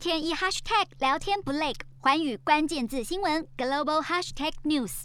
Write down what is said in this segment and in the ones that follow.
天一 hashtag 聊天不累，寰宇关键字新闻 global hashtag news。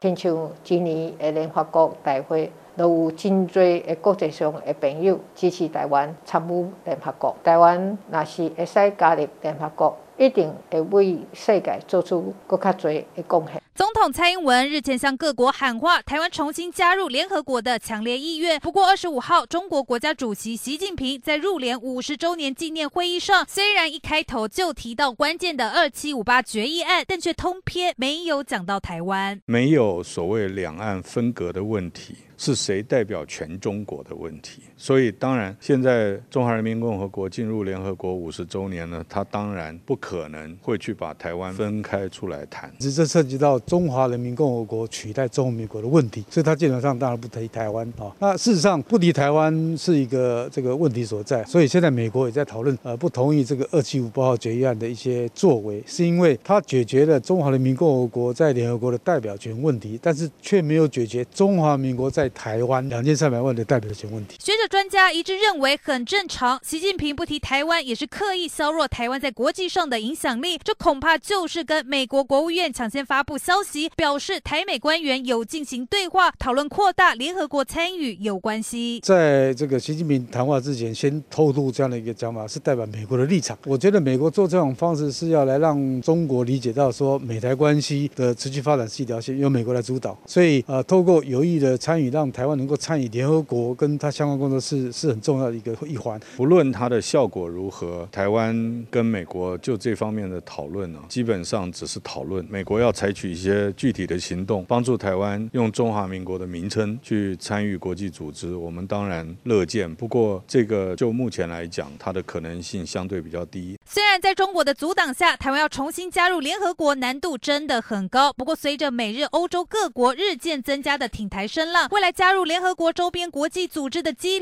亲像今年的联合国大会，都有真多的国际上的朋友支持台湾参与联合国。台湾若是会使加入联合国，一定会为世界做出更加多的贡献。总统蔡英文日前向各国喊话，台湾重新加入联合国的强烈意愿。不过，二十五号，中国国家主席习近平在入联五十周年纪念会议上，虽然一开头就提到关键的二七五八决议案，但却通篇没有讲到台湾，没有所谓两岸分隔的问题。是谁代表全中国的问题？所以当然，现在中华人民共和国进入联合国五十周年呢，他当然不可可能会去把台湾分开出来谈。这涉及到中华人民共和国取代中华民国的问题，所以他基本上当然不提台湾啊。那事实上不提台湾是一个这个问题所在，所以现在美国也在讨论呃不同意这个二七五八号决议案的一些作为，是因为它解决了中华人民共和国在联合国的代表权问题，但是却没有解决中华民国在台湾两千三百万的代表权问题。学者专家一致认为很正常。习近平不提台湾，也是刻意削弱台湾在国际上的影响力。这恐怕就是跟美国国务院抢先发布消息，表示台美官员有进行对话，讨论扩大联合国参与有关系。在这个习近平谈话之前，先透露这样的一个讲法，是代表美国的立场。我觉得美国做这种方式是要来让中国理解到，说美台关系的持续发展是一条线，由美国来主导。所以，呃，透过有意的参与，让台湾。能够参与联合国跟他相关工是是很重要的一个一环。不论它的效果如何，台湾跟美国就这方面的讨论呢，基本上只是讨论。美国要采取一些具体的行动，帮助台湾用中华民国的名称去参与国际组织，我们当然乐见。不过，这个就目前来讲，它的可能性相对比较低。虽然在中国的阻挡下，台湾要重新加入联合国难度真的很高。不过，随着美日欧洲各国日渐增加的挺台声浪，未来加入联合国周边国际组织的几率